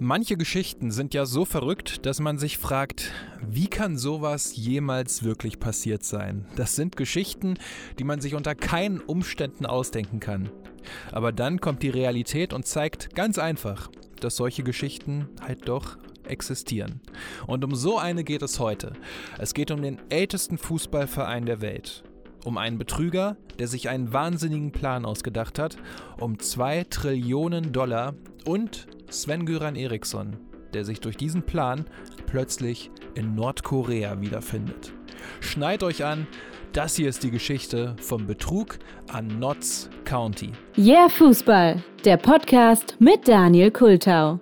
Manche Geschichten sind ja so verrückt, dass man sich fragt, wie kann sowas jemals wirklich passiert sein? Das sind Geschichten, die man sich unter keinen Umständen ausdenken kann. Aber dann kommt die Realität und zeigt ganz einfach, dass solche Geschichten halt doch existieren. Und um so eine geht es heute. Es geht um den ältesten Fußballverein der Welt. Um einen Betrüger, der sich einen wahnsinnigen Plan ausgedacht hat, um zwei Trillionen Dollar und Sven-Göran Eriksson, der sich durch diesen Plan plötzlich in Nordkorea wiederfindet. Schneid euch an, das hier ist die Geschichte vom Betrug an Notts County. Yeah Fußball, der Podcast mit Daniel Kultau.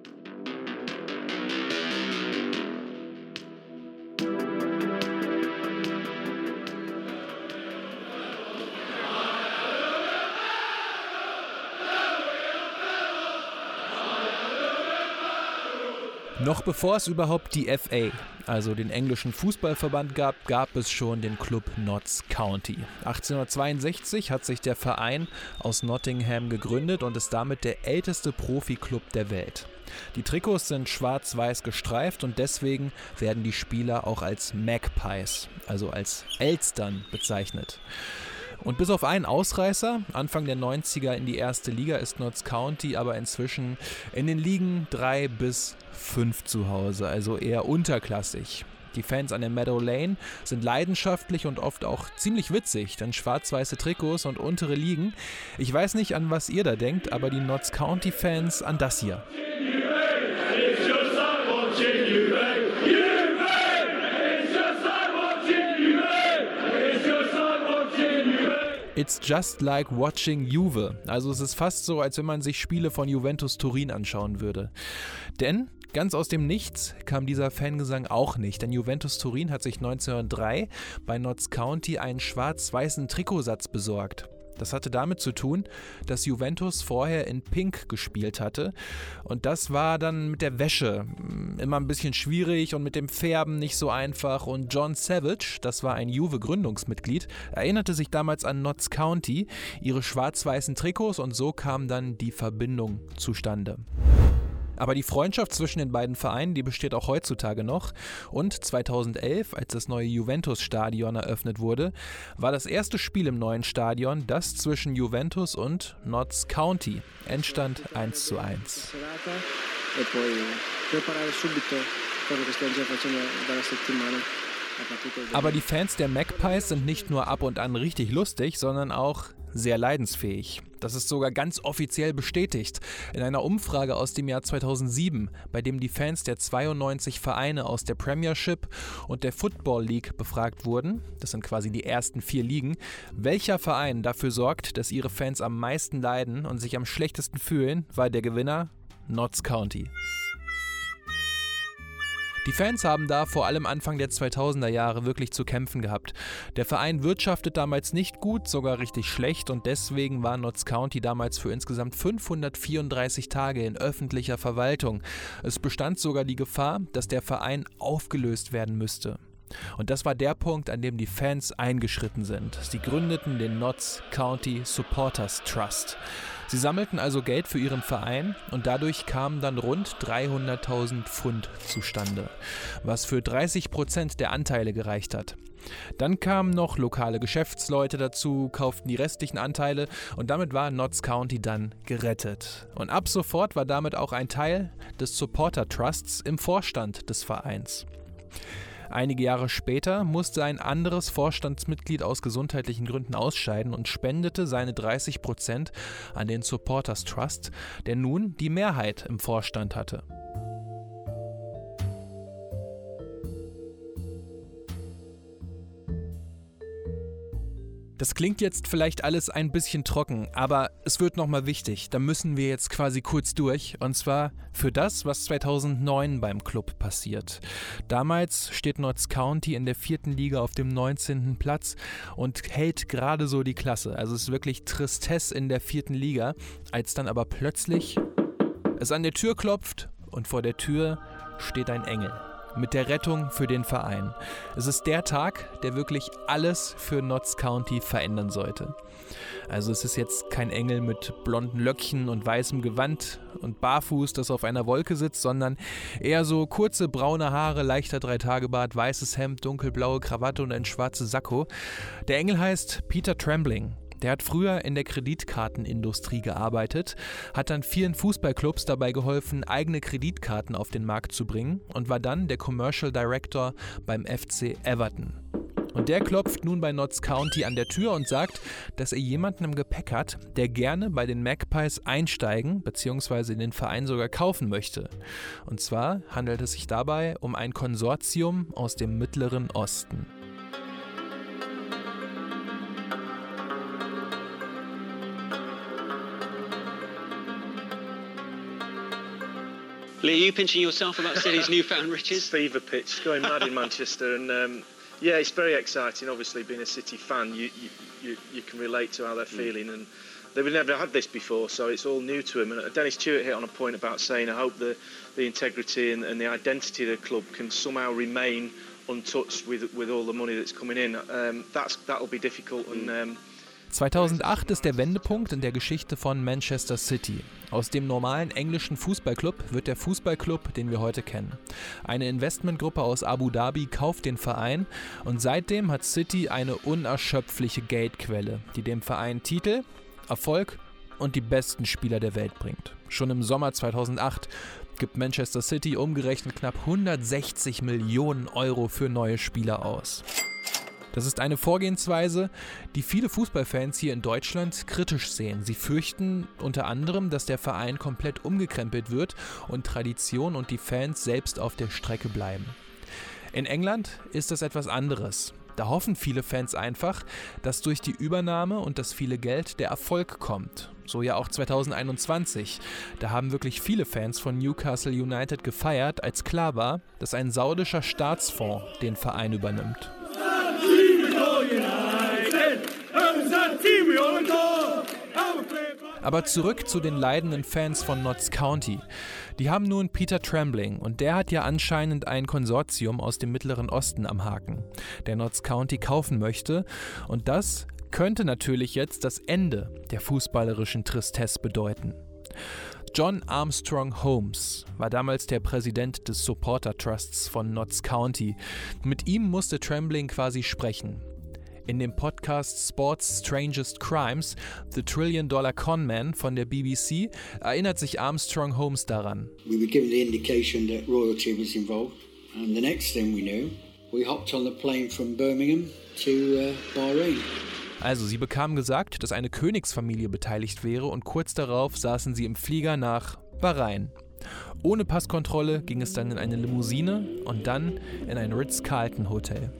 Noch bevor es überhaupt die FA, also den englischen Fußballverband gab, gab es schon den Club Notts County. 1862 hat sich der Verein aus Nottingham gegründet und ist damit der älteste Profiklub der Welt. Die Trikots sind schwarz-weiß gestreift und deswegen werden die Spieler auch als Magpies, also als Elstern bezeichnet. Und bis auf einen Ausreißer, Anfang der 90er in die erste Liga, ist Notts County aber inzwischen in den Ligen 3 bis 5 zu Hause, also eher unterklassig. Die Fans an der Meadow Lane sind leidenschaftlich und oft auch ziemlich witzig, denn schwarz-weiße Trikots und untere Ligen. Ich weiß nicht, an was ihr da denkt, aber die Notts County Fans an das hier. It's just like watching Juve. Also es ist fast so, als wenn man sich Spiele von Juventus Turin anschauen würde. Denn Ganz aus dem Nichts kam dieser Fangesang auch nicht, denn Juventus Turin hat sich 1903 bei Notts County einen schwarz-weißen Trikotsatz besorgt. Das hatte damit zu tun, dass Juventus vorher in Pink gespielt hatte. Und das war dann mit der Wäsche hm, immer ein bisschen schwierig und mit dem Färben nicht so einfach. Und John Savage, das war ein Juve-Gründungsmitglied, erinnerte sich damals an Notts County, ihre schwarz-weißen Trikots und so kam dann die Verbindung zustande. Aber die Freundschaft zwischen den beiden Vereinen, die besteht auch heutzutage noch. Und 2011, als das neue Juventus-Stadion eröffnet wurde, war das erste Spiel im neuen Stadion das zwischen Juventus und Notts County. Endstand 1 zu 1. Aber die Fans der Magpies sind nicht nur ab und an richtig lustig, sondern auch sehr leidensfähig. Das ist sogar ganz offiziell bestätigt in einer Umfrage aus dem Jahr 2007, bei dem die Fans der 92 Vereine aus der Premiership und der Football League befragt wurden. Das sind quasi die ersten vier Ligen. Welcher Verein dafür sorgt, dass ihre Fans am meisten leiden und sich am schlechtesten fühlen, war der Gewinner Notts County. Die Fans haben da vor allem Anfang der 2000er Jahre wirklich zu kämpfen gehabt. Der Verein wirtschaftet damals nicht gut, sogar richtig schlecht und deswegen war Notts County damals für insgesamt 534 Tage in öffentlicher Verwaltung. Es bestand sogar die Gefahr, dass der Verein aufgelöst werden müsste. Und das war der Punkt, an dem die Fans eingeschritten sind. Sie gründeten den Notts County Supporters Trust. Sie sammelten also Geld für ihren Verein und dadurch kamen dann rund 300.000 Pfund zustande, was für 30 Prozent der Anteile gereicht hat. Dann kamen noch lokale Geschäftsleute dazu, kauften die restlichen Anteile und damit war Notts County dann gerettet. Und ab sofort war damit auch ein Teil des Supporter Trusts im Vorstand des Vereins. Einige Jahre später musste ein anderes Vorstandsmitglied aus gesundheitlichen Gründen ausscheiden und spendete seine 30 Prozent an den Supporters Trust, der nun die Mehrheit im Vorstand hatte. Das klingt jetzt vielleicht alles ein bisschen trocken, aber es wird nochmal wichtig. Da müssen wir jetzt quasi kurz durch. Und zwar für das, was 2009 beim Club passiert. Damals steht Notts County in der vierten Liga auf dem 19. Platz und hält gerade so die Klasse. Also es ist wirklich Tristesse in der vierten Liga, als dann aber plötzlich es an der Tür klopft und vor der Tür steht ein Engel. Mit der Rettung für den Verein. Es ist der Tag, der wirklich alles für Notts County verändern sollte. Also es ist jetzt kein Engel mit blonden Löckchen und weißem Gewand und barfuß, das auf einer Wolke sitzt, sondern eher so kurze braune Haare, leichter Dreitagebart, weißes Hemd, dunkelblaue Krawatte und ein schwarzes Sakko. Der Engel heißt Peter Trembling der hat früher in der Kreditkartenindustrie gearbeitet, hat dann vielen Fußballclubs dabei geholfen, eigene Kreditkarten auf den Markt zu bringen und war dann der Commercial Director beim FC Everton. Und der klopft nun bei Notts County an der Tür und sagt, dass er jemanden im Gepäck hat, der gerne bei den Magpies einsteigen bzw. den Verein sogar kaufen möchte. Und zwar handelt es sich dabei um ein Konsortium aus dem Mittleren Osten. Lee, are you pinching yourself about City's newfound riches? Fever pitch, going mad in Manchester, and um, yeah, it's very exciting. Obviously, being a City fan, you you, you, you can relate to how they're mm. feeling, and they've never had this before, so it's all new to them. And Dennis Stewart hit on a point about saying, I hope the the integrity and, and the identity of the club can somehow remain untouched with with all the money that's coming in. Um, that's that'll be difficult, and mm. um, 2008 ist der Wendepunkt in der Geschichte von Manchester City. Aus dem normalen englischen Fußballclub wird der Fußballclub, den wir heute kennen. Eine Investmentgruppe aus Abu Dhabi kauft den Verein und seitdem hat City eine unerschöpfliche Geldquelle, die dem Verein Titel, Erfolg und die besten Spieler der Welt bringt. Schon im Sommer 2008 gibt Manchester City umgerechnet knapp 160 Millionen Euro für neue Spieler aus. Das ist eine Vorgehensweise, die viele Fußballfans hier in Deutschland kritisch sehen. Sie fürchten unter anderem, dass der Verein komplett umgekrempelt wird und Tradition und die Fans selbst auf der Strecke bleiben. In England ist das etwas anderes. Da hoffen viele Fans einfach, dass durch die Übernahme und das viele Geld der Erfolg kommt. So ja auch 2021. Da haben wirklich viele Fans von Newcastle United gefeiert, als klar war, dass ein saudischer Staatsfonds den Verein übernimmt. Aber zurück zu den leidenden Fans von Notts County. Die haben nun Peter Trembling und der hat ja anscheinend ein Konsortium aus dem Mittleren Osten am Haken, der Notts County kaufen möchte. Und das könnte natürlich jetzt das Ende der fußballerischen Tristesse bedeuten. John Armstrong Holmes war damals der Präsident des Supporter Trusts von Notts County. Mit ihm musste Trembling quasi sprechen. In dem Podcast Sports Strangest Crimes, The Trillion Dollar Conman von der BBC, erinnert sich Armstrong Holmes daran. We were given the indication that royalty was involved, and the next thing we knew, we hopped on the plane from Birmingham to uh, Bahrain. Also, sie bekamen gesagt, dass eine Königsfamilie beteiligt wäre und kurz darauf saßen sie im Flieger nach Bahrain. Ohne Passkontrolle ging es dann in eine Limousine und dann in ein Ritz-Carlton-Hotel.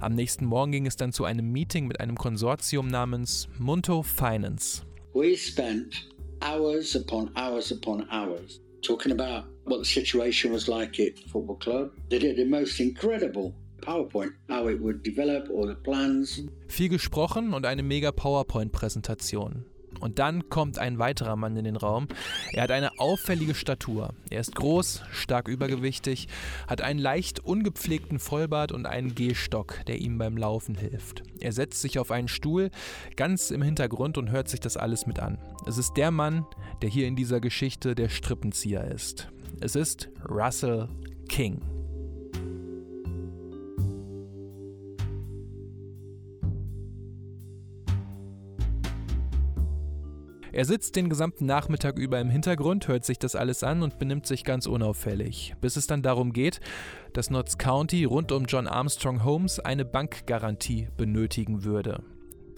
Am nächsten Morgen ging es dann zu einem Meeting mit einem Konsortium namens Munto Finance. We spent hours upon hours upon hours talking about what the situation was like at football club. They did the most incredible PowerPoint, how it would develop, all the plans. Viel gesprochen und eine mega PowerPoint-Präsentation. Und dann kommt ein weiterer Mann in den Raum. Er hat eine auffällige Statur. Er ist groß, stark übergewichtig, hat einen leicht ungepflegten Vollbart und einen Gehstock, der ihm beim Laufen hilft. Er setzt sich auf einen Stuhl ganz im Hintergrund und hört sich das alles mit an. Es ist der Mann, der hier in dieser Geschichte der Strippenzieher ist. Es ist Russell King. Er sitzt den gesamten Nachmittag über im Hintergrund, hört sich das alles an und benimmt sich ganz unauffällig, bis es dann darum geht, dass Notts County rund um John Armstrong Holmes eine Bankgarantie benötigen würde.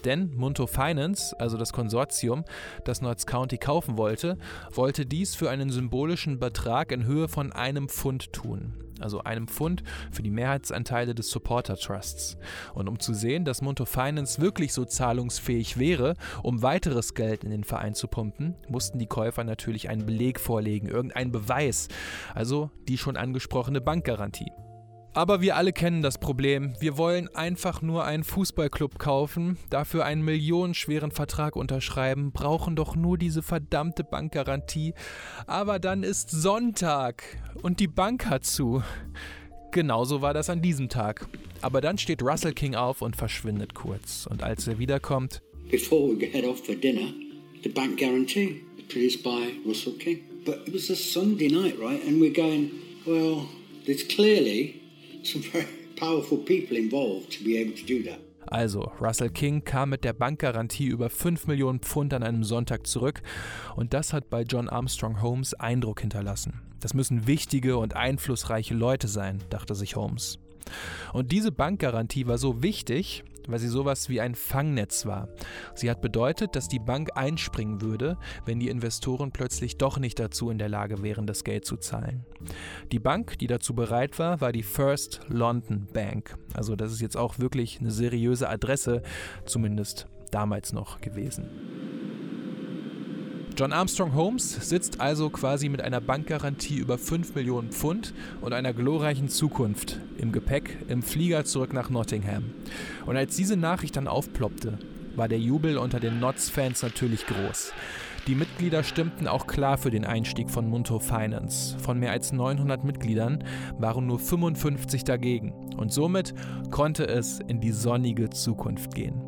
Denn Munto Finance, also das Konsortium, das Notts County kaufen wollte, wollte dies für einen symbolischen Betrag in Höhe von einem Pfund tun also einem Pfund für die Mehrheitsanteile des Supporter Trusts. Und um zu sehen, dass Monto Finance wirklich so zahlungsfähig wäre, um weiteres Geld in den Verein zu pumpen, mussten die Käufer natürlich einen Beleg vorlegen, irgendeinen Beweis, also die schon angesprochene Bankgarantie. Aber wir alle kennen das Problem. Wir wollen einfach nur einen Fußballclub kaufen, dafür einen millionenschweren Vertrag unterschreiben, brauchen doch nur diese verdammte Bankgarantie. Aber dann ist Sonntag und die Bank hat zu. Genauso war das an diesem Tag. Aber dann steht Russell King auf und verschwindet kurz. Und als er wiederkommt. Before we head off for dinner, the bank guarantee, produced by Russell King. But it was a Sunday night, right? And we're going, well, there's clearly Also, Russell King kam mit der Bankgarantie über 5 Millionen Pfund an einem Sonntag zurück und das hat bei John Armstrong Holmes Eindruck hinterlassen. Das müssen wichtige und einflussreiche Leute sein, dachte sich Holmes. Und diese Bankgarantie war so wichtig, weil sie sowas wie ein Fangnetz war. Sie hat bedeutet, dass die Bank einspringen würde, wenn die Investoren plötzlich doch nicht dazu in der Lage wären, das Geld zu zahlen. Die Bank, die dazu bereit war, war die First London Bank. Also das ist jetzt auch wirklich eine seriöse Adresse, zumindest damals noch gewesen. John Armstrong Holmes sitzt also quasi mit einer Bankgarantie über 5 Millionen Pfund und einer glorreichen Zukunft im Gepäck im Flieger zurück nach Nottingham. Und als diese Nachricht dann aufploppte, war der Jubel unter den Notts-Fans natürlich groß. Die Mitglieder stimmten auch klar für den Einstieg von Munto Finance. Von mehr als 900 Mitgliedern waren nur 55 dagegen. Und somit konnte es in die sonnige Zukunft gehen.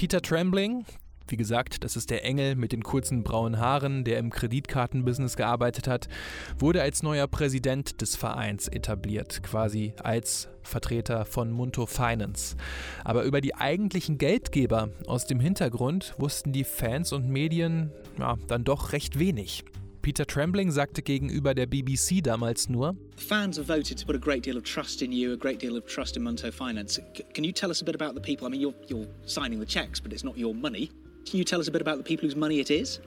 Peter Trembling, wie gesagt, das ist der Engel mit den kurzen braunen Haaren, der im Kreditkartenbusiness gearbeitet hat, wurde als neuer Präsident des Vereins etabliert, quasi als Vertreter von Munto Finance. Aber über die eigentlichen Geldgeber aus dem Hintergrund wussten die Fans und Medien ja, dann doch recht wenig. Peter Trembling sagte gegenüber der BBC damals nur: Fans have voted to put a great deal of trust in you, a great deal of trust in Munto Finance. Can you tell us a bit about the people? I mean, you're, you're signing the checks, but it's not your money. Can you tell us a bit about the people whose money it is?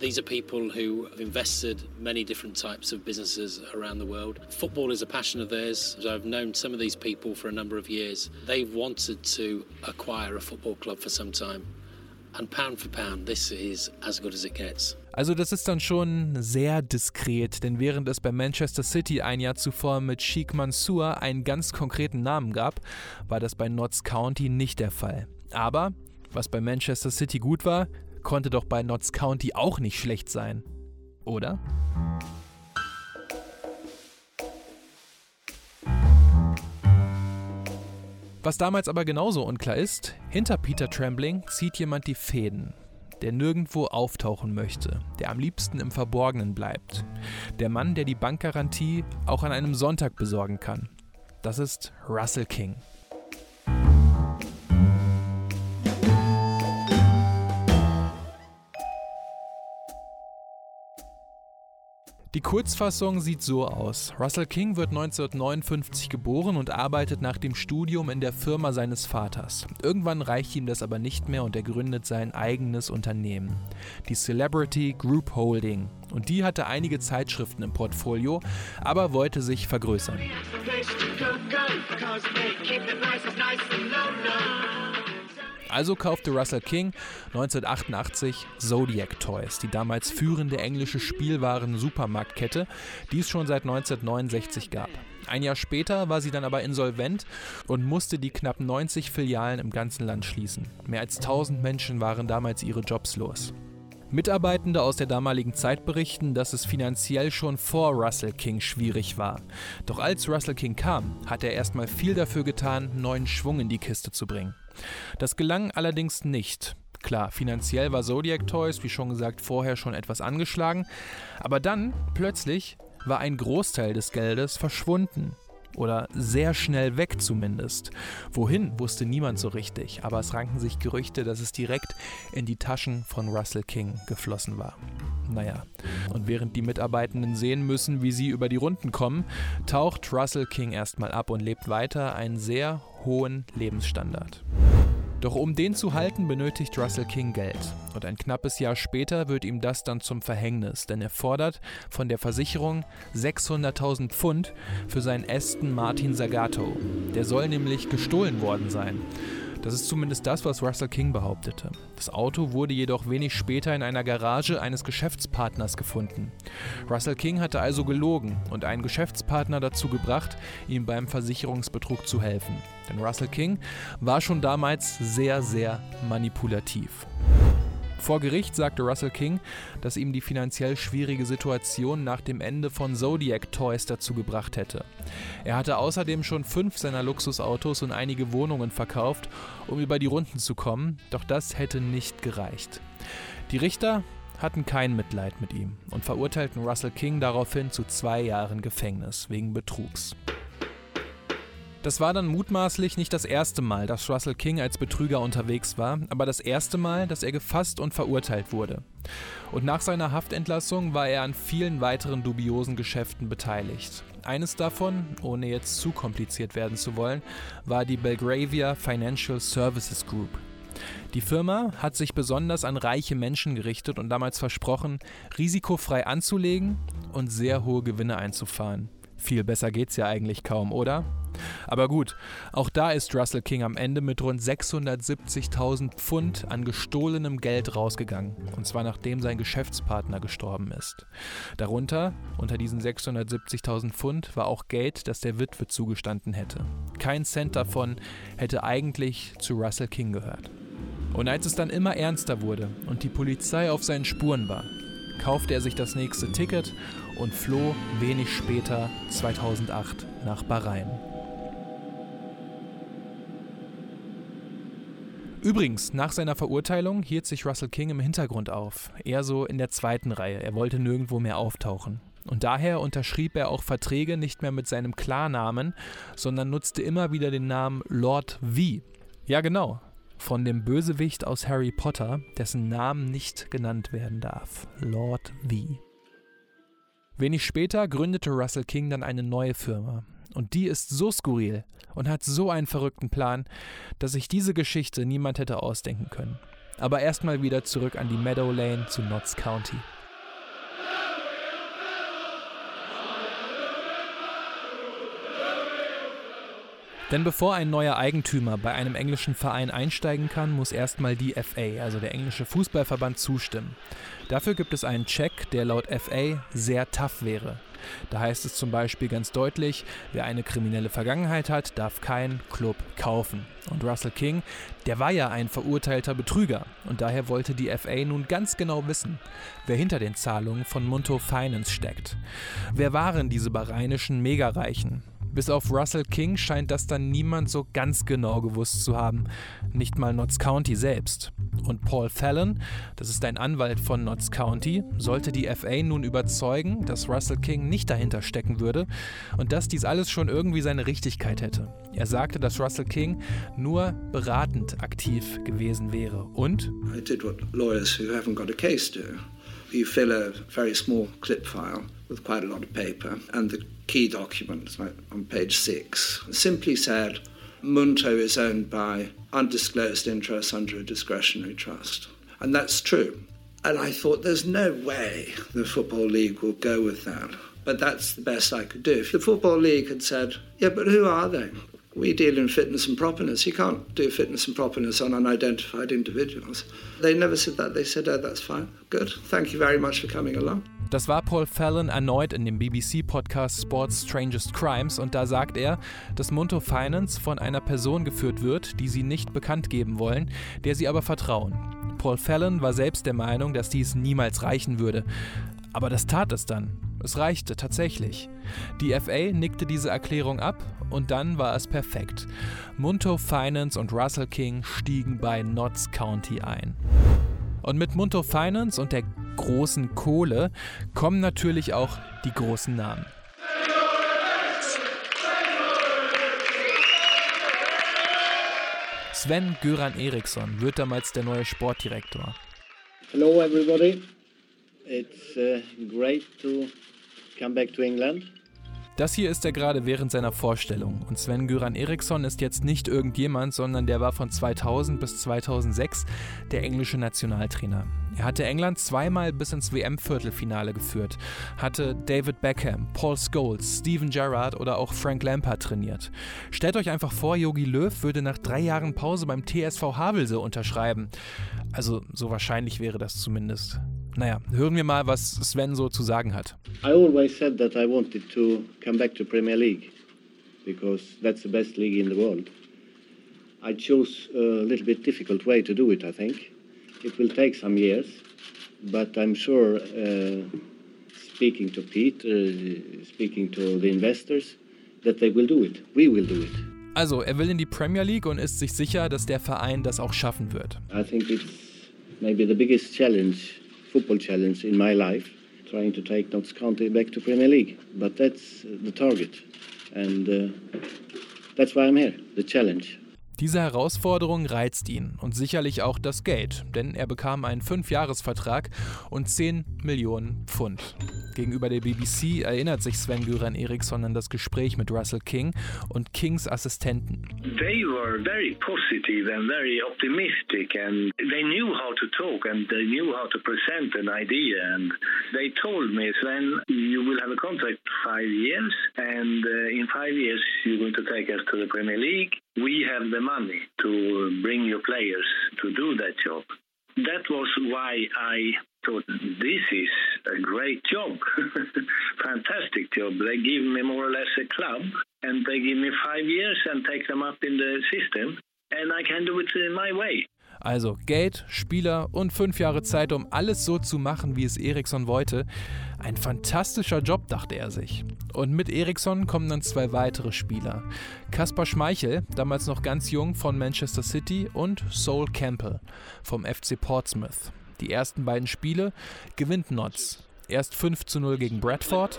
These are people who have invested many different types of businesses around the world. Football is a passion of theirs. I've known some of these people for a number of years. They've wanted to acquire a football club for some time. And pound for pound, this is as good as it gets. Also das ist dann schon sehr diskret, denn während es bei Manchester City ein Jahr zuvor mit Sheikh Mansour einen ganz konkreten Namen gab, war das bei Notts County nicht der Fall. Aber was bei Manchester City gut war, konnte doch bei Notts County auch nicht schlecht sein. Oder? Was damals aber genauso unklar ist, hinter Peter Trembling zieht jemand die Fäden, der nirgendwo auftauchen möchte, der am liebsten im Verborgenen bleibt. Der Mann, der die Bankgarantie auch an einem Sonntag besorgen kann. Das ist Russell King. Die Kurzfassung sieht so aus. Russell King wird 1959 geboren und arbeitet nach dem Studium in der Firma seines Vaters. Irgendwann reicht ihm das aber nicht mehr und er gründet sein eigenes Unternehmen, die Celebrity Group Holding. Und die hatte einige Zeitschriften im Portfolio, aber wollte sich vergrößern. Also kaufte Russell King 1988 Zodiac Toys, die damals führende englische Spielwaren-Supermarktkette, die es schon seit 1969 gab. Ein Jahr später war sie dann aber insolvent und musste die knapp 90 Filialen im ganzen Land schließen. Mehr als 1000 Menschen waren damals ihre Jobs los. Mitarbeitende aus der damaligen Zeit berichten, dass es finanziell schon vor Russell King schwierig war. Doch als Russell King kam, hat er erstmal viel dafür getan, neuen Schwung in die Kiste zu bringen. Das gelang allerdings nicht. Klar, finanziell war Zodiac Toys, wie schon gesagt, vorher schon etwas angeschlagen, aber dann plötzlich war ein Großteil des Geldes verschwunden. Oder sehr schnell weg zumindest. Wohin, wusste niemand so richtig, aber es ranken sich Gerüchte, dass es direkt in die Taschen von Russell King geflossen war. Naja, und während die Mitarbeitenden sehen müssen, wie sie über die Runden kommen, taucht Russell King erstmal ab und lebt weiter einen sehr hohen Lebensstandard. Doch um den zu halten, benötigt Russell King Geld. Und ein knappes Jahr später wird ihm das dann zum Verhängnis, denn er fordert von der Versicherung 600.000 Pfund für seinen Aston Martin Zagato. Der soll nämlich gestohlen worden sein. Das ist zumindest das, was Russell King behauptete. Das Auto wurde jedoch wenig später in einer Garage eines Geschäftspartners gefunden. Russell King hatte also gelogen und einen Geschäftspartner dazu gebracht, ihm beim Versicherungsbetrug zu helfen. Denn Russell King war schon damals sehr, sehr manipulativ. Vor Gericht sagte Russell King, dass ihm die finanziell schwierige Situation nach dem Ende von Zodiac Toys dazu gebracht hätte. Er hatte außerdem schon fünf seiner Luxusautos und einige Wohnungen verkauft, um über die Runden zu kommen, doch das hätte nicht gereicht. Die Richter hatten kein Mitleid mit ihm und verurteilten Russell King daraufhin zu zwei Jahren Gefängnis wegen Betrugs. Das war dann mutmaßlich nicht das erste Mal, dass Russell King als Betrüger unterwegs war, aber das erste Mal, dass er gefasst und verurteilt wurde. Und nach seiner Haftentlassung war er an vielen weiteren dubiosen Geschäften beteiligt. Eines davon, ohne jetzt zu kompliziert werden zu wollen, war die Belgravia Financial Services Group. Die Firma hat sich besonders an reiche Menschen gerichtet und damals versprochen, risikofrei anzulegen und sehr hohe Gewinne einzufahren. Viel besser geht's ja eigentlich kaum, oder? Aber gut, auch da ist Russell King am Ende mit rund 670.000 Pfund an gestohlenem Geld rausgegangen. Und zwar nachdem sein Geschäftspartner gestorben ist. Darunter, unter diesen 670.000 Pfund, war auch Geld, das der Witwe zugestanden hätte. Kein Cent davon hätte eigentlich zu Russell King gehört. Und als es dann immer ernster wurde und die Polizei auf seinen Spuren war, kaufte er sich das nächste Ticket und floh wenig später 2008 nach Bahrain. Übrigens, nach seiner Verurteilung hielt sich Russell King im Hintergrund auf, eher so in der zweiten Reihe, er wollte nirgendwo mehr auftauchen. Und daher unterschrieb er auch Verträge nicht mehr mit seinem Klarnamen, sondern nutzte immer wieder den Namen Lord V. Ja genau, von dem Bösewicht aus Harry Potter, dessen Namen nicht genannt werden darf. Lord V. Wenig später gründete Russell King dann eine neue Firma, und die ist so skurril und hat so einen verrückten Plan, dass sich diese Geschichte niemand hätte ausdenken können. Aber erstmal wieder zurück an die Meadow Lane zu Notts County. Denn bevor ein neuer Eigentümer bei einem englischen Verein einsteigen kann, muss erstmal die FA, also der englische Fußballverband, zustimmen. Dafür gibt es einen Check, der laut FA sehr tough wäre. Da heißt es zum Beispiel ganz deutlich, wer eine kriminelle Vergangenheit hat, darf keinen Club kaufen. Und Russell King, der war ja ein verurteilter Betrüger und daher wollte die FA nun ganz genau wissen, wer hinter den Zahlungen von Munto Finance steckt. Wer waren diese bahrainischen Megareichen? Bis auf Russell King scheint das dann niemand so ganz genau gewusst zu haben, nicht mal Notts County selbst. Und Paul Fallon, das ist ein Anwalt von Notts County, sollte die FA nun überzeugen, dass Russell King nicht dahinter stecken würde und dass dies alles schon irgendwie seine Richtigkeit hätte. Er sagte, dass Russell King nur beratend aktiv gewesen wäre und I did what lawyers who haven't got a case do. You fill a very small clip file with quite a lot of paper and the key document like on page six simply said Munto is owned by undisclosed interests under a discretionary trust. And that's true. And I thought there's no way the Football League will go with that. But that's the best I could do. If the Football League had said, yeah, but who are they? We deal in fitness and properness. You can't do fitness and properness on unidentified individuals. They never said that. They said, oh, that's fine. Good. Thank you very much for coming along. Das war Paul Fallon erneut in dem BBC-Podcast Sports Strangest Crimes und da sagt er, dass Munto Finance von einer Person geführt wird, die sie nicht bekannt geben wollen, der sie aber vertrauen. Paul Fallon war selbst der Meinung, dass dies niemals reichen würde. Aber das tat es dann. Es reichte tatsächlich. Die FA nickte diese Erklärung ab und dann war es perfekt. Munto Finance und Russell King stiegen bei Notts County ein. Und mit Munto Finance und der großen Kohle kommen natürlich auch die großen Namen. Sven Göran Eriksson wird damals der neue Sportdirektor. Hello everybody. It's uh, great to come back to England. Das hier ist er gerade während seiner Vorstellung. Und Sven Göran Eriksson ist jetzt nicht irgendjemand, sondern der war von 2000 bis 2006 der englische Nationaltrainer. Er hatte England zweimal bis ins WM-Viertelfinale geführt, hatte David Beckham, Paul Scholes, Steven Gerrard oder auch Frank Lampard trainiert. Stellt euch einfach vor, Jogi Löw würde nach drei Jahren Pause beim TSV Havelse unterschreiben. Also so wahrscheinlich wäre das zumindest. Naja, hören wir mal, was Sven so zu sagen hat. I always said that I wanted to come back to Premier League because that's the best league in the world. I chose a little bit difficult way to do it, I think. It will take some years, but I'm sure uh, speaking to Pete, uh, speaking to the investors, that they will do it. We will do it. Also, er will in die Premier League und ist sich sicher, dass der Verein das auch schaffen wird. I think it's maybe the biggest challenge, football challenge in my life, trying to take Notts County back to Premier League. But that's the target, and uh, that's why I'm here, the challenge. Diese Herausforderung reizt ihn und sicherlich auch das Geld, denn er bekam einen Fünfjahresvertrag und 10 Millionen Pfund. Gegenüber der BBC erinnert sich Sven Göran Eriksson an das Gespräch mit Russell King und Kings Assistenten. They were very positive and very optimistic and they knew how to talk and they knew how to present an idea and they told me Sven you will have a contract for five years and uh, in five years you're going to take us to the Premier League we have the money to bring your players to do that job. That was why I thought this is a great job, fantastic job. They give me more or less a club and they give me five years and take them up in the system and I can do it in my way. Also Geld, Spieler und fünf Jahre Zeit, um alles so zu machen, wie es Eriksson wollte. Ein fantastischer Job, dachte er sich. Und mit Eriksson kommen dann zwei weitere Spieler. Kaspar Schmeichel, damals noch ganz jung von Manchester City, und Sol Campbell vom FC Portsmouth. Die ersten beiden Spiele gewinnt Notts. Erst 5 zu 0 gegen Bradford.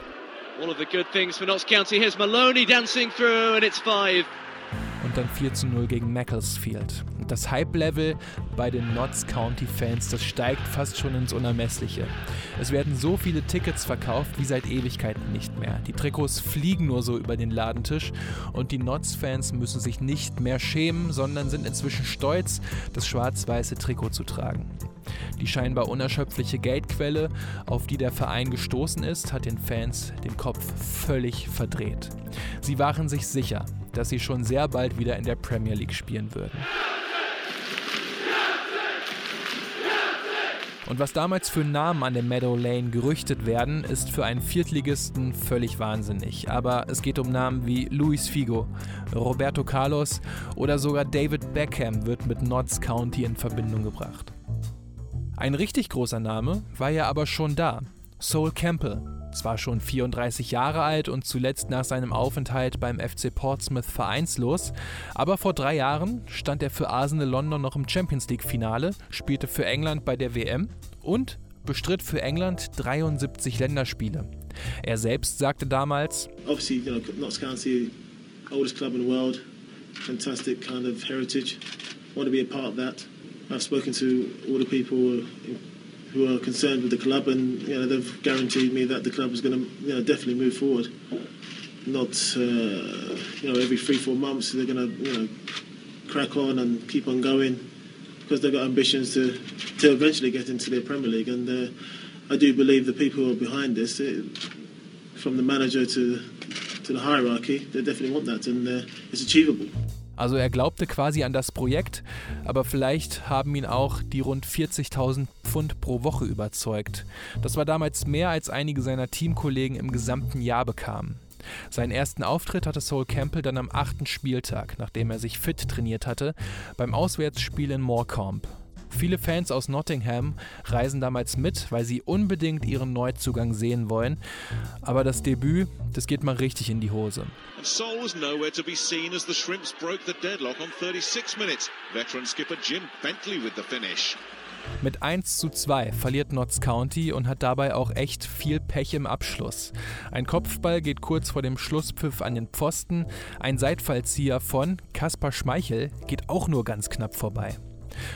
All of the good things for Notts County. Here's Maloney dancing through, and it's five und dann 4 zu 0 gegen Macclesfield. Das Hype-Level bei den Notts County-Fans, das steigt fast schon ins Unermessliche. Es werden so viele Tickets verkauft wie seit Ewigkeiten nicht mehr. Die Trikots fliegen nur so über den Ladentisch und die Notts-Fans müssen sich nicht mehr schämen, sondern sind inzwischen stolz, das schwarz-weiße Trikot zu tragen. Die scheinbar unerschöpfliche Geldquelle, auf die der Verein gestoßen ist, hat den Fans den Kopf völlig verdreht. Sie waren sich sicher, dass sie schon sehr bald wieder in der Premier League spielen würden. Und was damals für Namen an der Meadow Lane gerüchtet werden, ist für einen Viertligisten völlig wahnsinnig. Aber es geht um Namen wie Luis Figo, Roberto Carlos oder sogar David Beckham wird mit Notts County in Verbindung gebracht. Ein richtig großer Name war ja aber schon da, Sol Campbell, zwar schon 34 Jahre alt und zuletzt nach seinem Aufenthalt beim FC Portsmouth vereinslos, aber vor drei Jahren stand er für Arsenal London noch im Champions League-Finale, spielte für England bei der WM und bestritt für England 73 Länderspiele. Er selbst sagte damals: Obviously, you know, Notts County, oldest club in the world, fantastic kind of heritage. Want to be a part of that. I've spoken to all the people who are concerned with the club, and you know they've guaranteed me that the club is going to you know definitely move forward. Not uh, you know every three four months they're going to you know crack on and keep on going because they've got ambitions to to eventually get into the Premier League, and uh, I do believe the people who are behind this, it, from the manager to to the hierarchy, they definitely want that, and uh, it's achievable. Also er glaubte quasi an das Projekt, aber vielleicht haben ihn auch die rund 40.000 Pfund pro Woche überzeugt. Das war damals mehr als einige seiner Teamkollegen im gesamten Jahr bekamen. Seinen ersten Auftritt hatte Sol Campbell dann am achten Spieltag, nachdem er sich fit trainiert hatte, beim Auswärtsspiel in Morecambe. Viele Fans aus Nottingham reisen damals mit, weil sie unbedingt ihren Neuzugang sehen wollen. Aber das Debüt, das geht mal richtig in die Hose. And Sol was nowhere to be seen as the Shrimps broke the deadlock on 36 minutes. Veteran skipper Jim Bentley with the finish. Mit 1 zu 2 verliert Notts County und hat dabei auch echt viel Pech im Abschluss. Ein Kopfball geht kurz vor dem Schlusspfiff an den Pfosten, ein Seitfallzieher von Kaspar Schmeichel geht auch nur ganz knapp vorbei.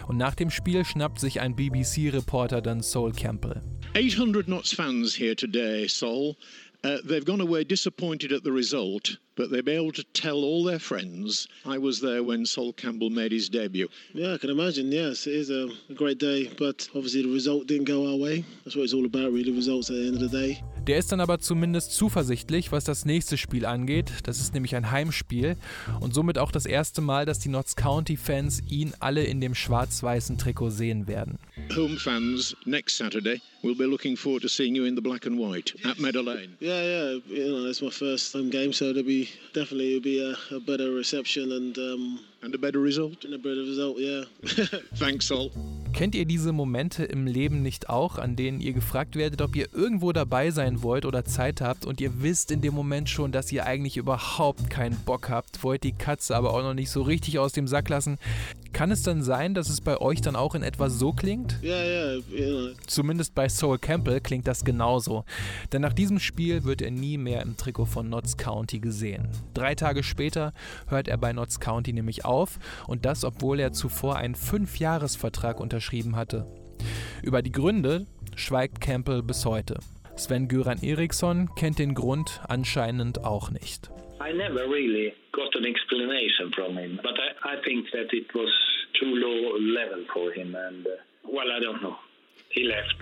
Und nach dem Spiel schnappt sich ein BBC-Reporter dann Sol Campbell. 800 Notts fans here today, Sol. Uh, they've gone away disappointed at the result. But they'll be able to tell all their friends I was there when Sol Campbell made his debut. Yeah, I can imagine. Yes, it is a, great day, but obviously the result didn't go our way. That's what it's all about, really. Results at the end of the day. Der ist dann aber zumindest zuversichtlich, was das nächste Spiel angeht. Das ist nämlich ein Heimspiel und somit auch das erste Mal, dass die Notts County-Fans ihn alle in dem schwarz-weißen Trikot sehen werden. Home fans next Saturday will be looking forward to seeing you in the black and white at Meadow Lane. Yeah, yeah. You know, it's my first home game, so there'll be definitely it'll be a, a better reception and um, and a better result. And a better result, yeah. Thanks, Sol. Kennt ihr diese Momente im Leben nicht auch, an denen ihr gefragt werdet, ob ihr irgendwo dabei sein wollt oder Zeit habt und ihr wisst in dem Moment schon, dass ihr eigentlich überhaupt keinen Bock habt, wollt die Katze aber auch noch nicht so richtig aus dem Sack lassen? Kann es dann sein, dass es bei euch dann auch in etwa so klingt? Ja, ja, ja. Zumindest bei Soul Campbell klingt das genauso. Denn nach diesem Spiel wird er nie mehr im Trikot von Notts County gesehen. Drei Tage später hört er bei Notts County nämlich auf und das, obwohl er zuvor einen Fünfjahresvertrag unterschrieben hatte. Über die Gründe schweigt Campbell bis heute. Sven Göran Eriksson kennt den Grund anscheinend auch nicht. I never really got an explanation from him, but I, I think that it was too low level for him, and uh, well, I don't know. He left.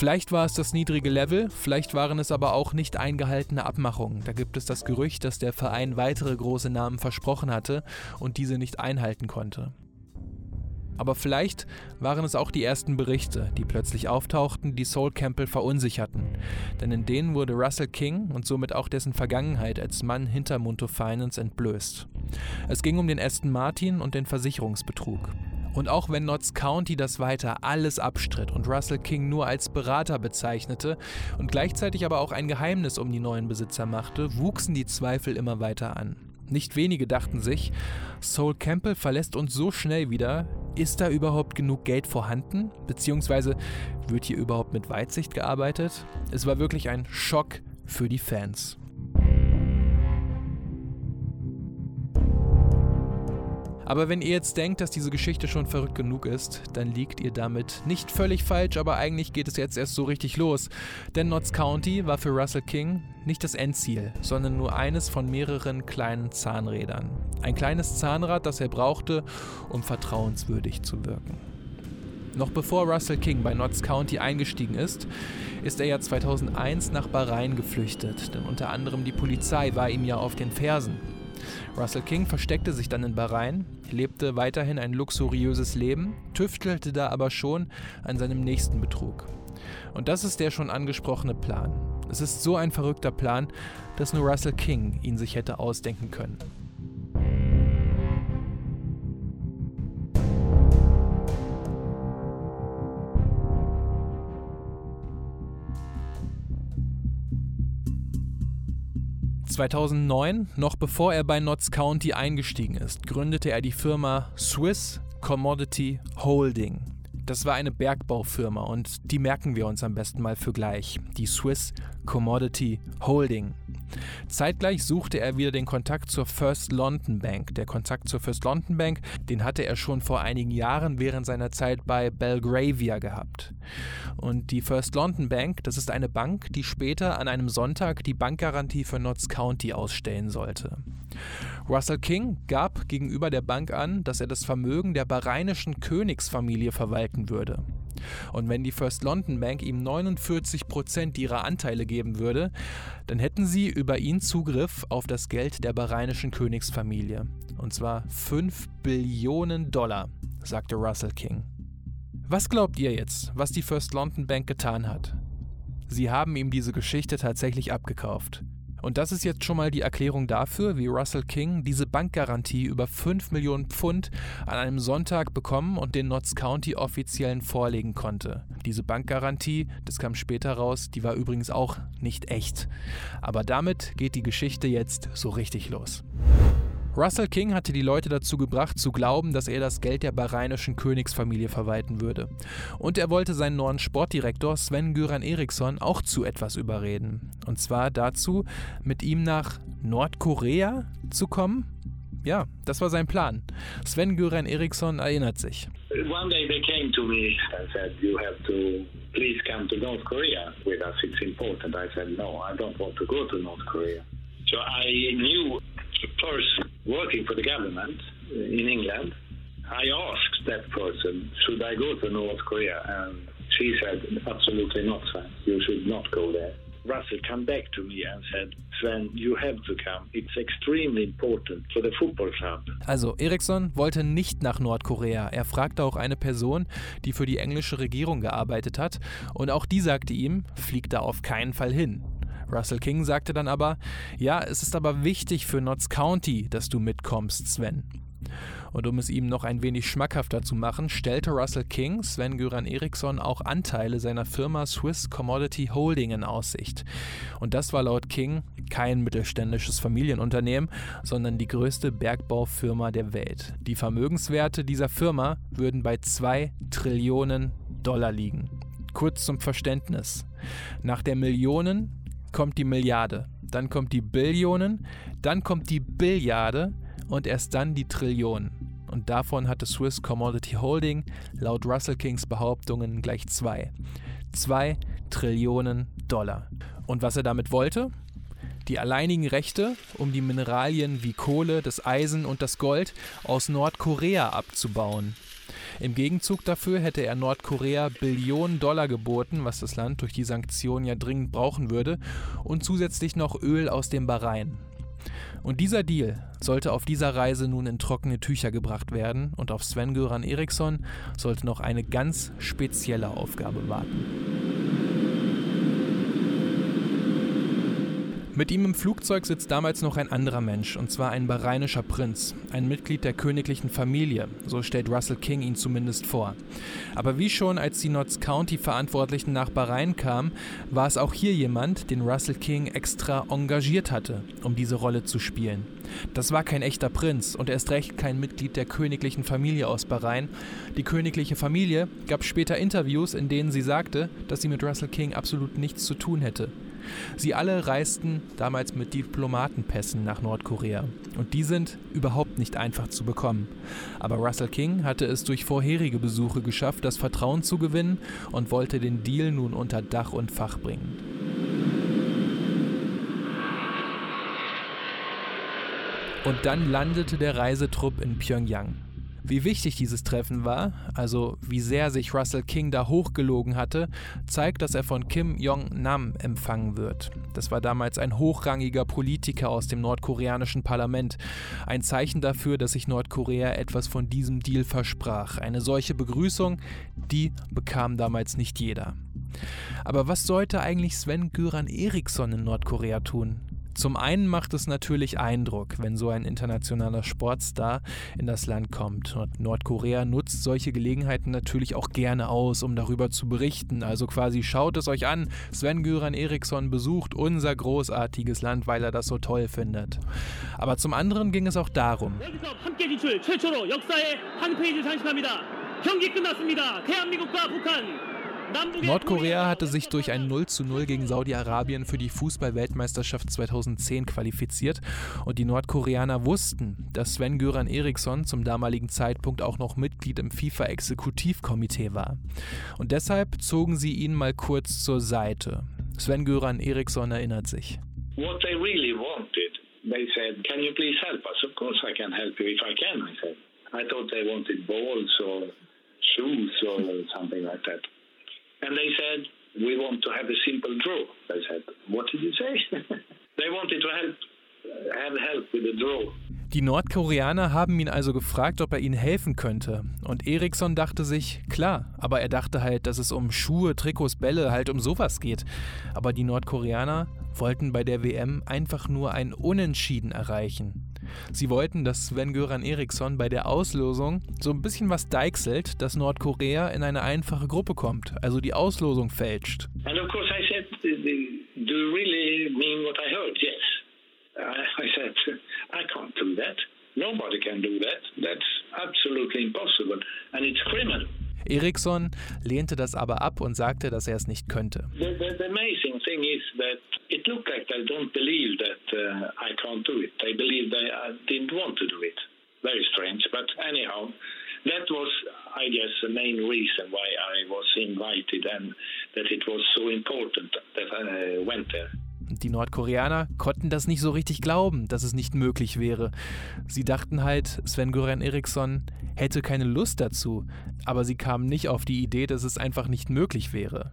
Vielleicht war es das niedrige Level, vielleicht waren es aber auch nicht eingehaltene Abmachungen. Da gibt es das Gerücht, dass der Verein weitere große Namen versprochen hatte und diese nicht einhalten konnte. Aber vielleicht waren es auch die ersten Berichte, die plötzlich auftauchten, die Soul Campbell verunsicherten. Denn in denen wurde Russell King und somit auch dessen Vergangenheit als Mann hinter Munto Finance entblößt. Es ging um den Aston Martin und den Versicherungsbetrug. Und auch wenn Notts County das weiter alles abstritt und Russell King nur als Berater bezeichnete und gleichzeitig aber auch ein Geheimnis um die neuen Besitzer machte, wuchsen die Zweifel immer weiter an. Nicht wenige dachten sich, Soul Campbell verlässt uns so schnell wieder, ist da überhaupt genug Geld vorhanden? Beziehungsweise wird hier überhaupt mit Weitsicht gearbeitet? Es war wirklich ein Schock für die Fans. Aber wenn ihr jetzt denkt, dass diese Geschichte schon verrückt genug ist, dann liegt ihr damit nicht völlig falsch, aber eigentlich geht es jetzt erst so richtig los. Denn Notts County war für Russell King nicht das Endziel, sondern nur eines von mehreren kleinen Zahnrädern. Ein kleines Zahnrad, das er brauchte, um vertrauenswürdig zu wirken. Noch bevor Russell King bei Notts County eingestiegen ist, ist er ja 2001 nach Bahrain geflüchtet, denn unter anderem die Polizei war ihm ja auf den Fersen. Russell King versteckte sich dann in Bahrain, lebte weiterhin ein luxuriöses Leben, tüftelte da aber schon an seinem nächsten Betrug. Und das ist der schon angesprochene Plan. Es ist so ein verrückter Plan, dass nur Russell King ihn sich hätte ausdenken können. 2009, noch bevor er bei Notts County eingestiegen ist, gründete er die Firma Swiss Commodity Holding. Das war eine Bergbaufirma und die merken wir uns am besten mal für gleich. Die Swiss Commodity Holding. Zeitgleich suchte er wieder den Kontakt zur First London Bank. Der Kontakt zur First London Bank, den hatte er schon vor einigen Jahren während seiner Zeit bei Belgravia gehabt. Und die First London Bank, das ist eine Bank, die später an einem Sonntag die Bankgarantie für Notts County ausstellen sollte. Russell King gab gegenüber der Bank an, dass er das Vermögen der bahrainischen Königsfamilie verwalten würde. Und wenn die First London Bank ihm 49 Prozent ihrer Anteile geben würde, dann hätten sie über ihn Zugriff auf das Geld der bahrainischen Königsfamilie. Und zwar 5 Billionen Dollar, sagte Russell King. Was glaubt ihr jetzt, was die First London Bank getan hat? Sie haben ihm diese Geschichte tatsächlich abgekauft. Und das ist jetzt schon mal die Erklärung dafür, wie Russell King diese Bankgarantie über 5 Millionen Pfund an einem Sonntag bekommen und den Notts County Offiziellen vorlegen konnte. Diese Bankgarantie, das kam später raus, die war übrigens auch nicht echt. Aber damit geht die Geschichte jetzt so richtig los. Russell King hatte die Leute dazu gebracht, zu glauben, dass er das Geld der bahrainischen Königsfamilie verwalten würde. Und er wollte seinen neuen Sportdirektor Sven Göran Eriksson auch zu etwas überreden. Und zwar dazu, mit ihm nach Nordkorea zu kommen. Ja, das war sein Plan. Sven Göran Eriksson erinnert sich. One day they came to me and said, you have to please come to North Korea with us, it's important. I said, no, I don't want to go to North Korea. So I knew person working for the government in England. I asked that person, should I go to North Korea? And she said, absolutely not, Sven. You should not go there. Russell came back to me and said, Sven, you have to come. It's extremely important for the football club. Also, Eriksson wollte nicht nach Nordkorea. Er fragte auch eine Person, die für die englische Regierung gearbeitet hat. Und auch die sagte ihm, flieg da auf keinen Fall hin. Russell King sagte dann aber, ja, es ist aber wichtig für Notts County, dass du mitkommst, Sven. Und um es ihm noch ein wenig schmackhafter zu machen, stellte Russell King Sven Göran Eriksson auch Anteile seiner Firma Swiss Commodity Holding in Aussicht. Und das war laut King kein mittelständisches Familienunternehmen, sondern die größte Bergbaufirma der Welt. Die Vermögenswerte dieser Firma würden bei 2 Trillionen Dollar liegen. Kurz zum Verständnis. Nach der Millionen kommt die Milliarde, dann kommt die Billionen, dann kommt die Billiarde und erst dann die Trillionen. Und davon hatte Swiss Commodity Holding laut Russell Kings Behauptungen gleich zwei. Zwei Trillionen Dollar. Und was er damit wollte? Die alleinigen Rechte, um die Mineralien wie Kohle, das Eisen und das Gold aus Nordkorea abzubauen. Im Gegenzug dafür hätte er Nordkorea Billionen Dollar geboten, was das Land durch die Sanktionen ja dringend brauchen würde, und zusätzlich noch Öl aus dem Bahrain. Und dieser Deal sollte auf dieser Reise nun in trockene Tücher gebracht werden und auf Sven-Göran Eriksson sollte noch eine ganz spezielle Aufgabe warten. Mit ihm im Flugzeug sitzt damals noch ein anderer Mensch, und zwar ein bahrainischer Prinz, ein Mitglied der königlichen Familie, so stellt Russell King ihn zumindest vor. Aber wie schon als die Notts County Verantwortlichen nach Bahrain kamen, war es auch hier jemand, den Russell King extra engagiert hatte, um diese Rolle zu spielen. Das war kein echter Prinz und erst recht kein Mitglied der königlichen Familie aus Bahrain. Die königliche Familie gab später Interviews, in denen sie sagte, dass sie mit Russell King absolut nichts zu tun hätte. Sie alle reisten damals mit Diplomatenpässen nach Nordkorea. Und die sind überhaupt nicht einfach zu bekommen. Aber Russell King hatte es durch vorherige Besuche geschafft, das Vertrauen zu gewinnen und wollte den Deal nun unter Dach und Fach bringen. Und dann landete der Reisetrupp in Pyongyang. Wie wichtig dieses Treffen war, also wie sehr sich Russell King da hochgelogen hatte, zeigt, dass er von Kim Jong-nam empfangen wird. Das war damals ein hochrangiger Politiker aus dem nordkoreanischen Parlament. Ein Zeichen dafür, dass sich Nordkorea etwas von diesem Deal versprach. Eine solche Begrüßung, die bekam damals nicht jeder. Aber was sollte eigentlich Sven Göran Eriksson in Nordkorea tun? Zum einen macht es natürlich Eindruck, wenn so ein internationaler Sportstar in das Land kommt. Nordkorea nutzt solche Gelegenheiten natürlich auch gerne aus, um darüber zu berichten. Also quasi schaut es euch an, Sven Göran Eriksson besucht unser großartiges Land, weil er das so toll findet. Aber zum anderen ging es auch darum. Nordkorea hatte sich durch ein 0 zu 0 gegen Saudi-Arabien für die Fußball-Weltmeisterschaft 2010 qualifiziert und die Nordkoreaner wussten, dass Sven Göran Eriksson zum damaligen Zeitpunkt auch noch Mitglied im FIFA-Exekutivkomitee war. Und deshalb zogen sie ihn mal kurz zur Seite. Sven Göran Eriksson erinnert sich. What they really wanted, they said, can you please help us? Of course I can help you if I can, I said. I thought they wanted balls or shoes or something like that. And they said, we want to have a simple draw. I said, what did you say? they wanted to help, have help with the draw. Die Nordkoreaner haben ihn also gefragt, ob er ihnen helfen könnte. Und Eriksson dachte sich, klar, aber er dachte halt, dass es um Schuhe, Trikots, Bälle, halt um sowas geht. Aber die Nordkoreaner wollten bei der WM einfach nur ein Unentschieden erreichen. Sie wollten, dass Sven-Göran Eriksson bei der Auslosung so ein bisschen was deichselt, dass Nordkorea in eine einfache Gruppe kommt, also die Auslosung fälscht. And of course I said, do you really mean what I heard? Yes. I said, I can't do that. Nobody can do that. That's absolutely impossible. And it's criminal. Eriksson lehnte das aber ab und sagte, dass er es nicht könnte. The, the, the amazing thing is that it looked like they don't believe that uh, I can't do it. They believe they I didn't want to do it. Very strange, but anyhow, that was, I guess, the main reason why I was invited and that it was so important that I went there. Die Nordkoreaner konnten das nicht so richtig glauben, dass es nicht möglich wäre. Sie dachten halt, Sven-Göran Eriksson hätte keine Lust dazu, aber sie kamen nicht auf die Idee, dass es einfach nicht möglich wäre.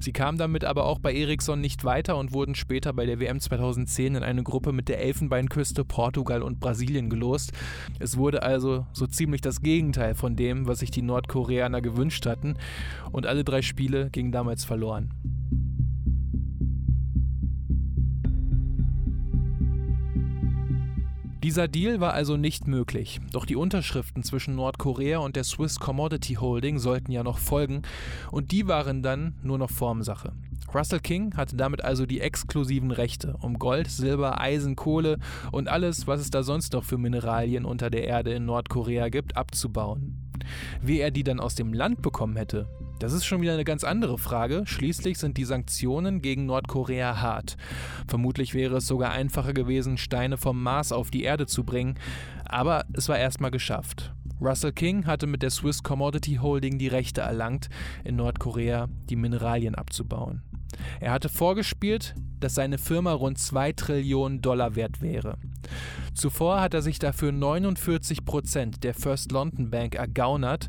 Sie kamen damit aber auch bei Eriksson nicht weiter und wurden später bei der WM 2010 in eine Gruppe mit der Elfenbeinküste, Portugal und Brasilien gelost. Es wurde also so ziemlich das Gegenteil von dem, was sich die Nordkoreaner gewünscht hatten, und alle drei Spiele gingen damals verloren. Dieser Deal war also nicht möglich, doch die Unterschriften zwischen Nordkorea und der Swiss Commodity Holding sollten ja noch folgen und die waren dann nur noch Formsache. Russell King hatte damit also die exklusiven Rechte, um Gold, Silber, Eisen, Kohle und alles, was es da sonst noch für Mineralien unter der Erde in Nordkorea gibt, abzubauen. Wie er die dann aus dem Land bekommen hätte, das ist schon wieder eine ganz andere Frage. Schließlich sind die Sanktionen gegen Nordkorea hart. Vermutlich wäre es sogar einfacher gewesen, Steine vom Mars auf die Erde zu bringen, aber es war erstmal geschafft. Russell King hatte mit der Swiss Commodity Holding die Rechte erlangt, in Nordkorea die Mineralien abzubauen. Er hatte vorgespielt, dass seine Firma rund 2 Trillionen Dollar wert wäre. Zuvor hat er sich dafür 49 Prozent der First London Bank ergaunert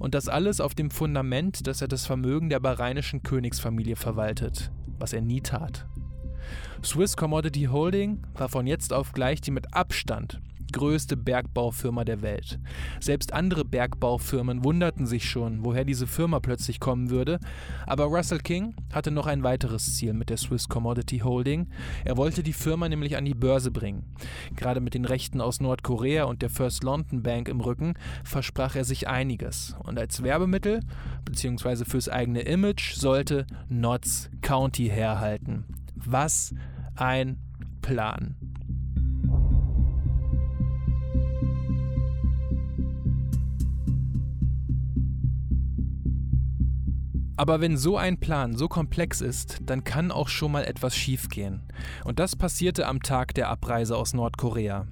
und das alles auf dem Fundament, dass er das Vermögen der bahrainischen Königsfamilie verwaltet, was er nie tat. Swiss Commodity Holding war von jetzt auf gleich die mit Abstand größte Bergbaufirma der Welt. Selbst andere Bergbaufirmen wunderten sich schon, woher diese Firma plötzlich kommen würde, aber Russell King hatte noch ein weiteres Ziel mit der Swiss Commodity Holding. Er wollte die Firma nämlich an die Börse bringen. Gerade mit den Rechten aus Nordkorea und der First London Bank im Rücken versprach er sich einiges. Und als Werbemittel bzw. fürs eigene Image sollte Notts County herhalten. Was ein Plan. Aber wenn so ein Plan so komplex ist, dann kann auch schon mal etwas schiefgehen. Und das passierte am Tag der Abreise aus Nordkorea.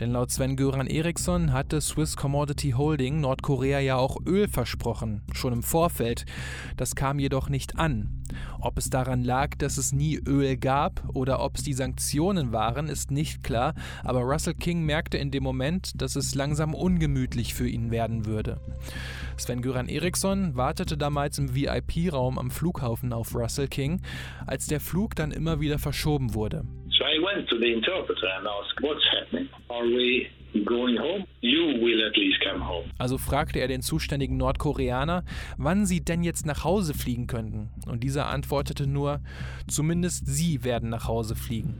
Denn laut Sven-Göran Eriksson hatte Swiss Commodity Holding Nordkorea ja auch Öl versprochen, schon im Vorfeld. Das kam jedoch nicht an. Ob es daran lag, dass es nie Öl gab oder ob es die Sanktionen waren, ist nicht klar, aber Russell King merkte in dem Moment, dass es langsam ungemütlich für ihn werden würde. Sven-Göran Eriksson wartete damals im VIP-Raum am Flughafen auf Russell King, als der Flug dann immer wieder verschoben wurde. I went to the interpreter and asked, what's happening? Are we going home? You will at least come home. Also fragte er den zuständigen Nordkoreaner, wann sie denn jetzt nach Hause fliegen könnten. Und dieser antwortete nur, zumindest sie werden nach Hause fliegen.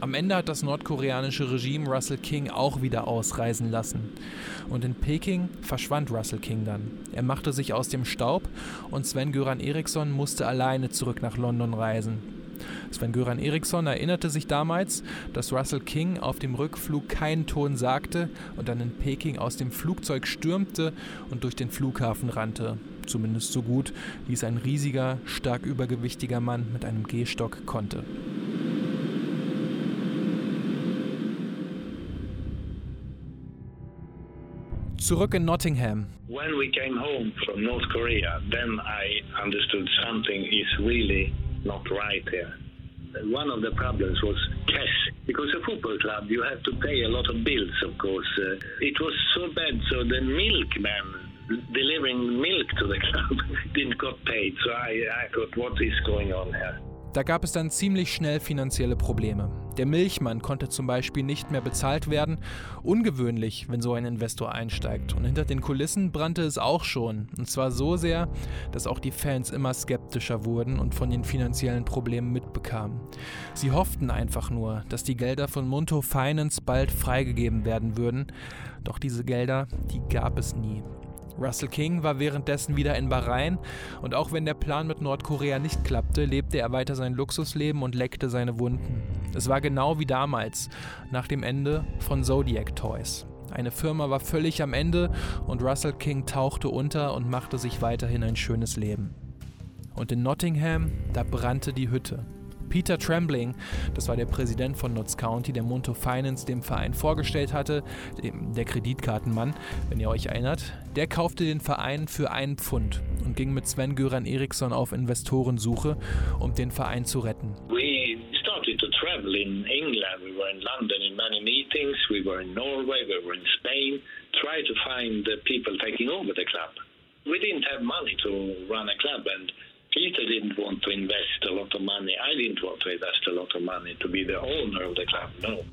Am Ende hat das nordkoreanische Regime Russell King auch wieder ausreisen lassen. Und in Peking verschwand Russell King dann. Er machte sich aus dem Staub und Sven-Göran Eriksson musste alleine zurück nach London reisen. Sven-Göran Eriksson erinnerte sich damals, dass Russell King auf dem Rückflug keinen Ton sagte und dann in Peking aus dem Flugzeug stürmte und durch den Flughafen rannte. Zumindest so gut, wie es ein riesiger, stark übergewichtiger Mann mit einem Gehstock konnte. Zurück in Nottingham. When we came home from North Korea, then I understood something is really not right here. One of the problems was cash. Because a football club, you have to pay a lot of bills, of course. Uh, it was so bad, so the milkman delivering milk to the club didn't got paid. So I, I thought, what is going on here? Da gab es dann ziemlich schnell finanzielle Probleme. Der Milchmann konnte zum Beispiel nicht mehr bezahlt werden. Ungewöhnlich, wenn so ein Investor einsteigt. Und hinter den Kulissen brannte es auch schon. Und zwar so sehr, dass auch die Fans immer skeptischer wurden und von den finanziellen Problemen mitbekamen. Sie hofften einfach nur, dass die Gelder von Munto Finance bald freigegeben werden würden. Doch diese Gelder, die gab es nie. Russell King war währenddessen wieder in Bahrain und auch wenn der Plan mit Nordkorea nicht klappte, lebte er weiter sein Luxusleben und leckte seine Wunden. Es war genau wie damals, nach dem Ende von Zodiac Toys. Eine Firma war völlig am Ende und Russell King tauchte unter und machte sich weiterhin ein schönes Leben. Und in Nottingham, da brannte die Hütte. Peter Trembling, das war der Präsident von Notts County, der Monto Finance dem Verein vorgestellt hatte, der Kreditkartenmann, wenn ihr euch erinnert, der kaufte den Verein für einen Pfund und ging mit Sven Göran Eriksson auf Investorensuche, um den Verein zu retten. We started in England. We were in London in many meetings. We were in Norway. We were in Spain. Try to find the people taking over the club. We didn't have money to run a club and Peter didn't want to invest a lot of money. I didn't want to invest a lot of money to be the owner of the club, no.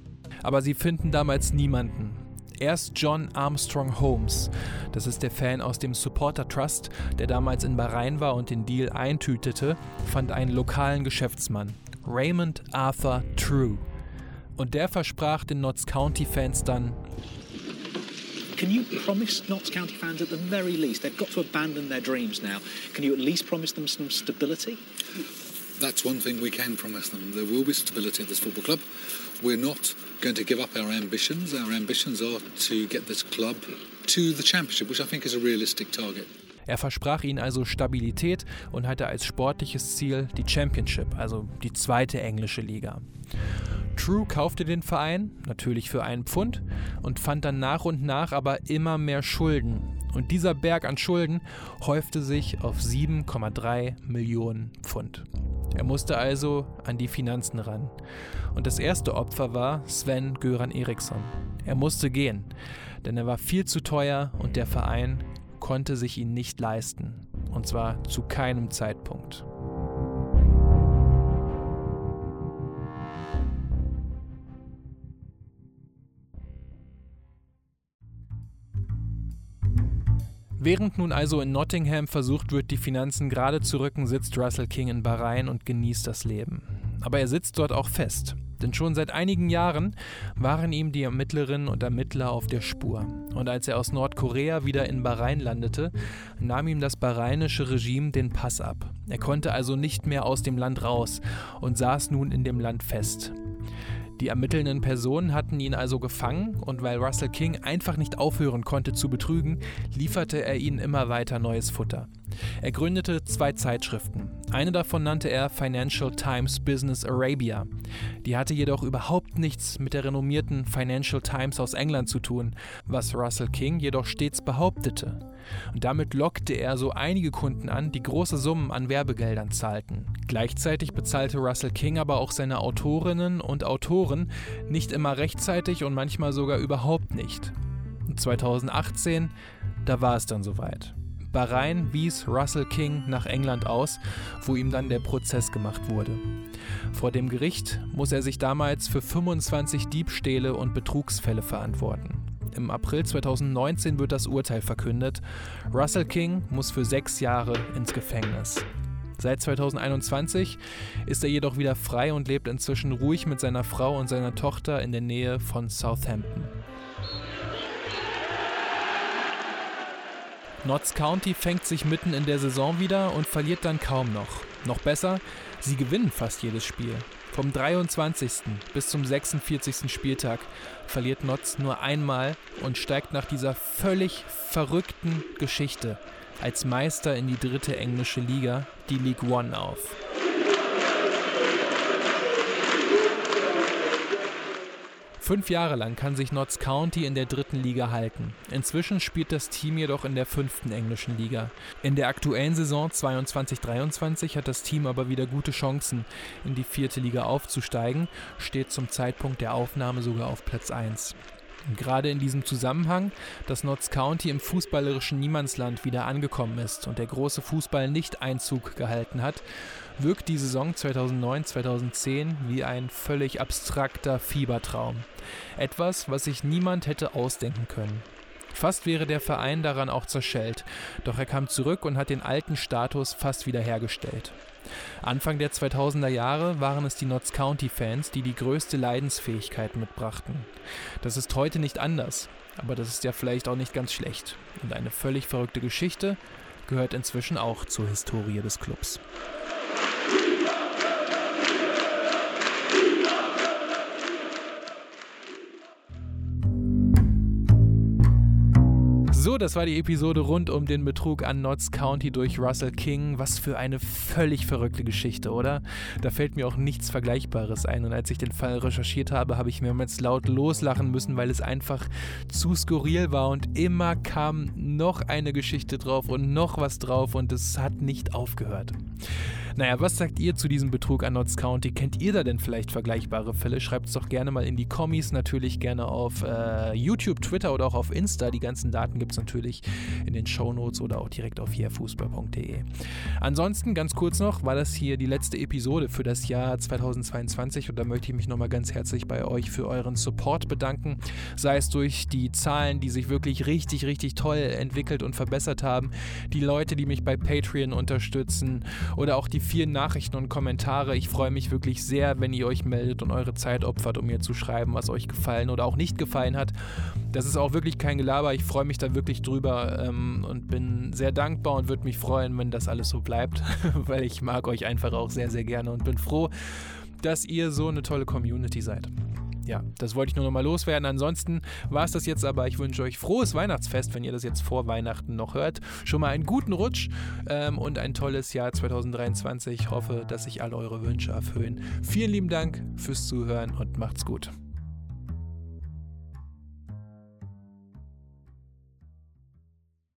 Aber sie finden damals niemanden. Erst John Armstrong Holmes, das ist der Fan aus dem Supporter Trust, der damals in Bahrain war und den Deal eintütete, fand einen lokalen Geschäftsmann, Raymond Arthur True. Und der versprach den Notts County Fans dann Can you promise Notts County fans at the very least, they've got to abandon their dreams now, can you at least promise them some stability? That's one thing we can promise them. There will be stability at this football club. We're not going to give up our ambitions. Our ambitions are to get this club to the championship, which I think is a realistic target. Er versprach ihnen also Stabilität und hatte als sportliches Ziel die Championship, also die zweite englische Liga. True kaufte den Verein, natürlich für einen Pfund, und fand dann nach und nach aber immer mehr Schulden. Und dieser Berg an Schulden häufte sich auf 7,3 Millionen Pfund. Er musste also an die Finanzen ran. Und das erste Opfer war Sven Göran Eriksson. Er musste gehen, denn er war viel zu teuer und der Verein konnte sich ihn nicht leisten. Und zwar zu keinem Zeitpunkt. Während nun also in Nottingham versucht wird, die Finanzen gerade zu rücken, sitzt Russell King in Bahrain und genießt das Leben. Aber er sitzt dort auch fest. Denn schon seit einigen Jahren waren ihm die Ermittlerinnen und Ermittler auf der Spur. Und als er aus Nordkorea wieder in Bahrain landete, nahm ihm das bahrainische Regime den Pass ab. Er konnte also nicht mehr aus dem Land raus und saß nun in dem Land fest. Die ermittelnden Personen hatten ihn also gefangen und weil Russell King einfach nicht aufhören konnte zu betrügen, lieferte er ihnen immer weiter neues Futter. Er gründete zwei Zeitschriften. Eine davon nannte er Financial Times Business Arabia. Die hatte jedoch überhaupt nichts mit der renommierten Financial Times aus England zu tun, was Russell King jedoch stets behauptete. Und damit lockte er so einige Kunden an, die große Summen an Werbegeldern zahlten. Gleichzeitig bezahlte Russell King aber auch seine Autorinnen und Autoren nicht immer rechtzeitig und manchmal sogar überhaupt nicht. 2018, da war es dann soweit. Bahrain wies Russell King nach England aus, wo ihm dann der Prozess gemacht wurde. Vor dem Gericht muss er sich damals für 25 Diebstähle und Betrugsfälle verantworten. Im April 2019 wird das Urteil verkündet. Russell King muss für sechs Jahre ins Gefängnis. Seit 2021 ist er jedoch wieder frei und lebt inzwischen ruhig mit seiner Frau und seiner Tochter in der Nähe von Southampton. Notts County fängt sich mitten in der Saison wieder und verliert dann kaum noch. Noch besser, sie gewinnen fast jedes Spiel. Vom 23. bis zum 46. Spieltag verliert Notts nur einmal und steigt nach dieser völlig verrückten Geschichte als Meister in die dritte englische Liga, die League One, auf. Fünf Jahre lang kann sich Notts County in der dritten Liga halten. Inzwischen spielt das Team jedoch in der fünften englischen Liga. In der aktuellen Saison 22-23 hat das Team aber wieder gute Chancen, in die vierte Liga aufzusteigen, steht zum Zeitpunkt der Aufnahme sogar auf Platz 1. Gerade in diesem Zusammenhang, dass Notts County im fußballerischen Niemandsland wieder angekommen ist und der große Fußball nicht Einzug gehalten hat, wirkt die Saison 2009-2010 wie ein völlig abstrakter Fiebertraum. Etwas, was sich niemand hätte ausdenken können. Fast wäre der Verein daran auch zerschellt, doch er kam zurück und hat den alten Status fast wiederhergestellt. Anfang der 2000er Jahre waren es die Notts County Fans, die die größte Leidensfähigkeit mitbrachten. Das ist heute nicht anders, aber das ist ja vielleicht auch nicht ganz schlecht. Und eine völlig verrückte Geschichte gehört inzwischen auch zur Historie des Clubs. So das war die Episode rund um den Betrug an Notts County durch Russell King. Was für eine völlig verrückte Geschichte, oder? Da fällt mir auch nichts Vergleichbares ein. Und als ich den Fall recherchiert habe, habe ich mir jetzt laut loslachen müssen, weil es einfach zu skurril war und immer kam noch eine Geschichte drauf und noch was drauf und es hat nicht aufgehört. Naja, was sagt ihr zu diesem Betrug an Notts County? Kennt ihr da denn vielleicht vergleichbare Fälle? Schreibt es doch gerne mal in die Kommis, natürlich gerne auf äh, YouTube, Twitter oder auch auf Insta. Die ganzen Daten gibt es natürlich in den Show Notes oder auch direkt auf hierfußball.de. Ansonsten, ganz kurz noch, war das hier die letzte Episode für das Jahr 2022 und da möchte ich mich nochmal ganz herzlich bei euch für euren Support bedanken. Sei es durch die Zahlen, die sich wirklich richtig, richtig toll entwickelt und verbessert haben, die Leute, die mich bei Patreon unterstützen oder auch die vielen Nachrichten und Kommentare. Ich freue mich wirklich sehr, wenn ihr euch meldet und eure Zeit opfert, um mir zu schreiben, was euch gefallen oder auch nicht gefallen hat. Das ist auch wirklich kein Gelaber. Ich freue mich da wirklich drüber ähm, und bin sehr dankbar und würde mich freuen, wenn das alles so bleibt, weil ich mag euch einfach auch sehr, sehr gerne und bin froh, dass ihr so eine tolle Community seid ja, das wollte ich nur noch mal loswerden. Ansonsten war es das jetzt aber. Ich wünsche euch frohes Weihnachtsfest, wenn ihr das jetzt vor Weihnachten noch hört. Schon mal einen guten Rutsch ähm, und ein tolles Jahr 2023. Ich hoffe, dass sich alle eure Wünsche erfüllen. Vielen lieben Dank fürs Zuhören und macht's gut.